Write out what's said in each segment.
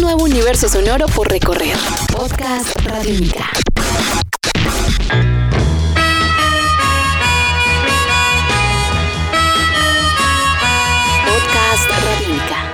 Nuevo universo sonoro por recorrer. Podcast Radiónica.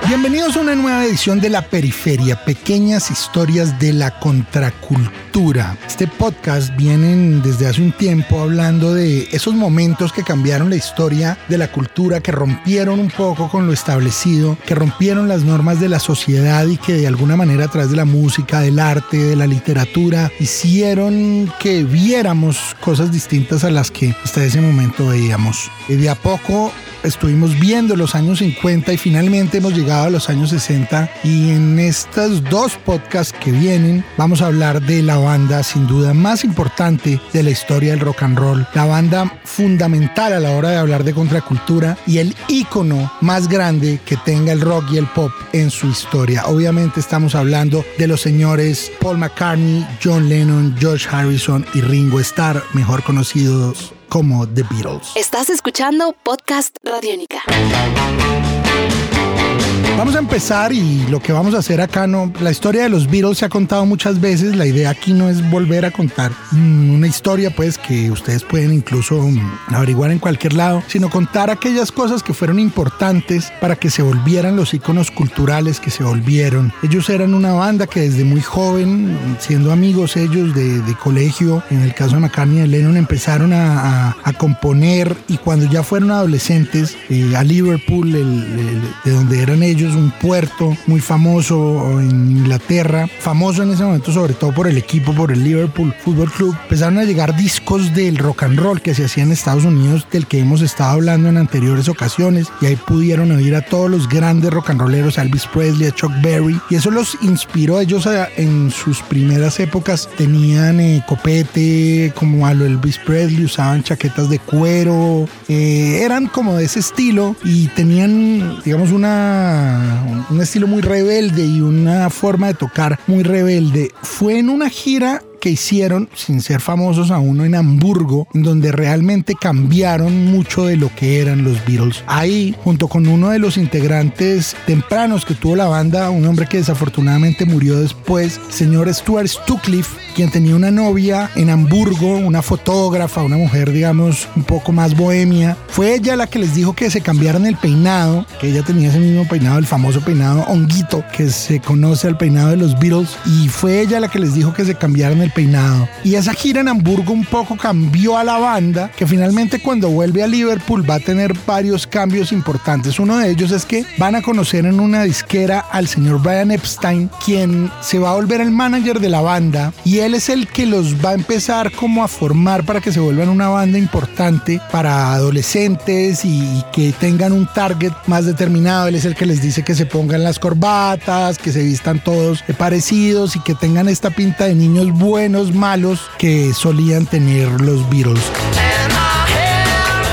Bienvenidos a una nueva edición de La Periferia, pequeñas historias de la contracultura. Este podcast viene desde hace un tiempo hablando de esos momentos que cambiaron la historia de la cultura, que rompieron un poco con lo establecido, que rompieron las normas de la sociedad y que de alguna manera a través de la música, del arte, de la literatura, hicieron que viéramos cosas distintas a las que hasta ese momento veíamos. Y de a poco estuvimos viendo los años 50 y finalmente hemos llegado a los años 60 y en estos dos podcasts que vienen vamos a hablar de la banda sin duda más importante de la historia del rock and roll, la banda fundamental a la hora de hablar de contracultura y el ícono más grande que tenga el rock y el pop en su historia. Obviamente estamos hablando de los señores Paul McCartney, John Lennon, George Harrison y Ringo Starr, mejor conocidos como The Beatles. Estás escuchando Podcast Radiónica. Vamos a empezar y lo que vamos a hacer acá no, la historia de los Beatles se ha contado muchas veces, la idea aquí no es volver a contar una historia pues que ustedes pueden incluso mm, averiguar en cualquier lado, sino contar aquellas cosas que fueron importantes para que se volvieran los iconos culturales que se volvieron. Ellos eran una banda que desde muy joven, siendo amigos ellos de, de colegio, en el caso de McCartney y Lennon, empezaron a, componer y cuando ya fueron adolescentes, eh, a Liverpool, de donde eran ellos, un puerto muy famoso en Inglaterra, famoso en ese momento sobre todo por el equipo, por el Liverpool Football Club, empezaron a llegar discos del rock and roll que se hacía en Estados Unidos, del que hemos estado hablando en anteriores ocasiones, y ahí pudieron oír a todos los grandes rock and rolleros, a Elvis Presley, a Chuck Berry, y eso los inspiró ellos a- en sus primeras épocas, tenían eh, copete como a lo Elvis Presley, usaban chaquetas de cuero, eh, eran como de ese estilo y tenían, digamos, una, un estilo muy rebelde y una forma de tocar muy rebelde. Fue en una gira que hicieron, sin ser famosos aún, en Hamburgo, donde realmente cambiaron mucho de lo que eran los Beatles. Ahí, junto con uno de los integrantes tempranos que tuvo la banda, un hombre que desafortunadamente murió después, señor Stuart Stucliffe, quien tenía una novia en Hamburgo, una fotógrafa, una mujer, digamos, un poco más bohemia. Fue ella la que les dijo que se cambiaran el peinado, que ella tenía ese mismo peinado, el famoso peinado honguito, que se conoce al peinado de los Beatles, y fue ella la que les dijo que se cambiaran el peinado. Y esa gira en Hamburgo un poco cambió a la banda, que finalmente cuando vuelve a Liverpool va a tener varios cambios importantes. Uno de ellos es que van a conocer en una disquera al señor Brian Epstein, quien se va a volver el manager de la banda, y él es el que los va a empezar como a formar para que se vuelvan una banda importante para adolescentes y, que tengan un target más determinado. Él es el que les dice que se pongan las corbatas, que se vistan todos parecidos y que tengan esta pinta de niños buenos, malos que solían tener los Beatles.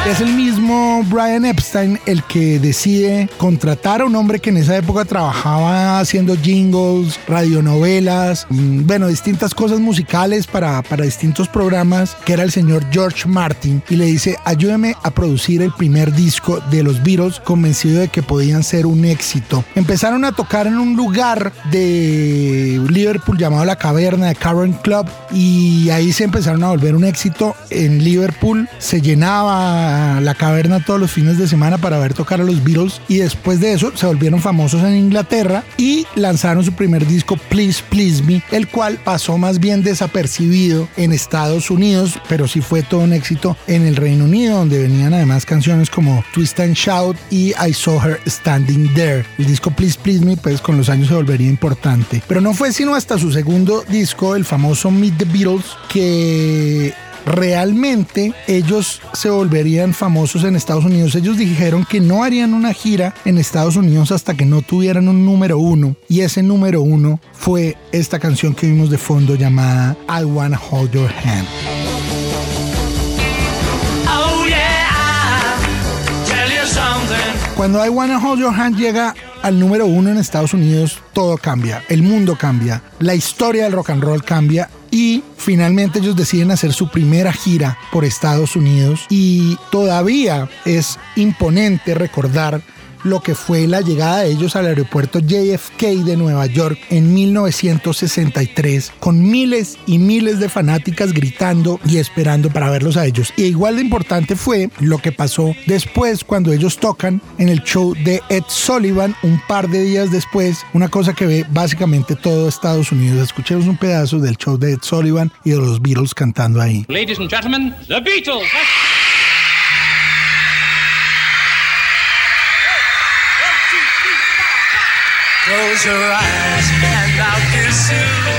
Es el mismo Brian Epstein el que decide contratar a un hombre que en esa época trabajaba haciendo jingles, radionovelas, mm, bueno, distintas cosas musicales para, para distintos programas, que era el señor George Martin, y le dice, ayúdeme a producir el primer disco de los Beatles, convencido de que podían ser un éxito. Empezaron a tocar en un lugar de Liverpool llamado La Caverna de Cavern Club, y ahí se empezaron a volver un éxito. En Liverpool se llenaba la caverna todos los fines de semana para ver tocar a los Beatles y después de eso se volvieron famosos en Inglaterra y lanzaron su primer disco Please Please Me, el cual pasó más bien desapercibido en Estados Unidos, pero sí fue todo un éxito en el Reino Unido, donde venían además canciones como Twist and Shout y I Saw Her Standing There. El disco Please Please Me, pues con los años se volvería importante. Pero no fue sino hasta su segundo disco, el famoso Meet the Beatles, que realmente ellos se volverían famosos en Estados Unidos. Ellos dijeron que no harían una gira en Estados Unidos hasta que no tuvieran un número uno. Y ese número uno fue esta canción que vimos de fondo llamada I Wanna Hold Your Hand. Oh yeah, I'll tell you something. Cuando I Wanna Hold Your Hand llega al número uno en Estados Unidos, todo cambia, el mundo cambia, la historia del rock and roll cambia y finalmente ellos deciden hacer su primera gira por Estados Unidos y todavía es imponente recordar lo que fue la llegada de ellos al aeropuerto JFK de Nueva York en 1963, con miles y miles de fanáticas gritando y esperando para verlos a ellos. Y igual de importante fue lo que pasó después cuando ellos tocan en el show de Ed Sullivan un par de días después, una cosa que ve básicamente todo Estados Unidos. Escuchemos un pedazo del show de Ed Sullivan y de los Beatles cantando ahí. Ladies and gentlemen, the Beatles.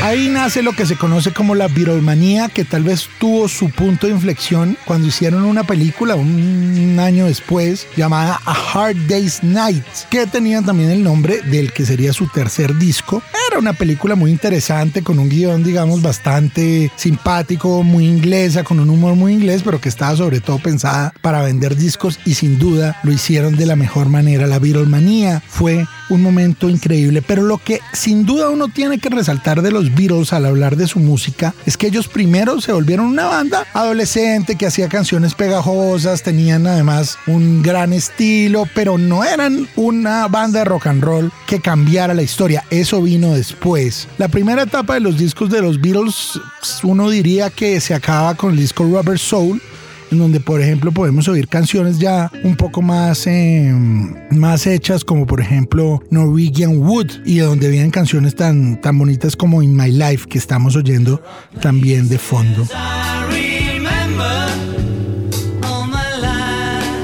Ahí nace lo que se conoce como la Beatlemanía, que tal vez tuvo su punto de inflexión cuando hicieron una película un año después llamada A Hard Day's Night, que tenía también el nombre del que sería su tercer disco. Era una película muy interesante, con un guion, digamos, bastante simpático, muy inglesa, con un humor muy inglés, pero que estaba sobre todo pensada para vender discos y sin duda lo hicieron de la mejor manera. La Beatlemanía fue un momento increíble, pero lo que sin duda uno tiene que resaltar de los Beatles al hablar de su música es que ellos primero se volvieron una banda adolescente que hacía canciones pegajosas, tenían además un gran estilo, pero no eran una banda de rock and roll que cambiara la historia, eso vino después. La primera etapa de los discos de los Beatles, uno diría que se acaba con el disco Rubber Soul, en donde por ejemplo podemos oír canciones ya un poco más, eh, más hechas como por ejemplo Norwegian Wood y donde vienen canciones tan, tan bonitas como In My Life que estamos oyendo también de fondo.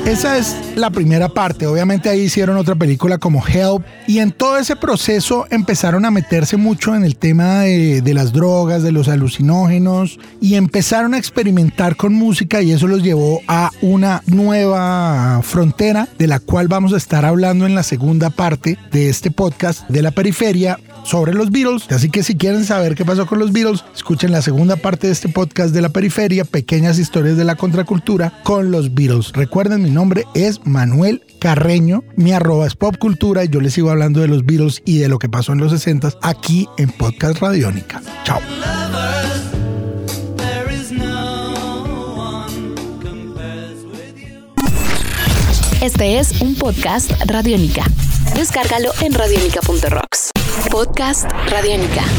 Esa es la primera parte. Obviamente ahí hicieron otra película como Help y en todo ese proceso empezaron a meterse mucho en el tema de, las drogas, de los alucinógenos y empezaron a experimentar con música y eso los llevó a una nueva frontera de la cual vamos a estar hablando en la segunda parte de este podcast de la periferia sobre los Beatles. Así que si quieren saber qué pasó con los Beatles, escuchen la segunda parte de este podcast de la periferia, pequeñas historias de la contracultura con los Beatles. Recuerden, mi nombre es Manuel Carreño, mi arroba es popcultura y yo les sigo hablando de los Beatles y de lo que pasó en los 60 aquí en Podcast Radiónica. Chao. Este es un podcast Radiónica. Descárgalo en radiónica.rocks. Podcast Radiónica.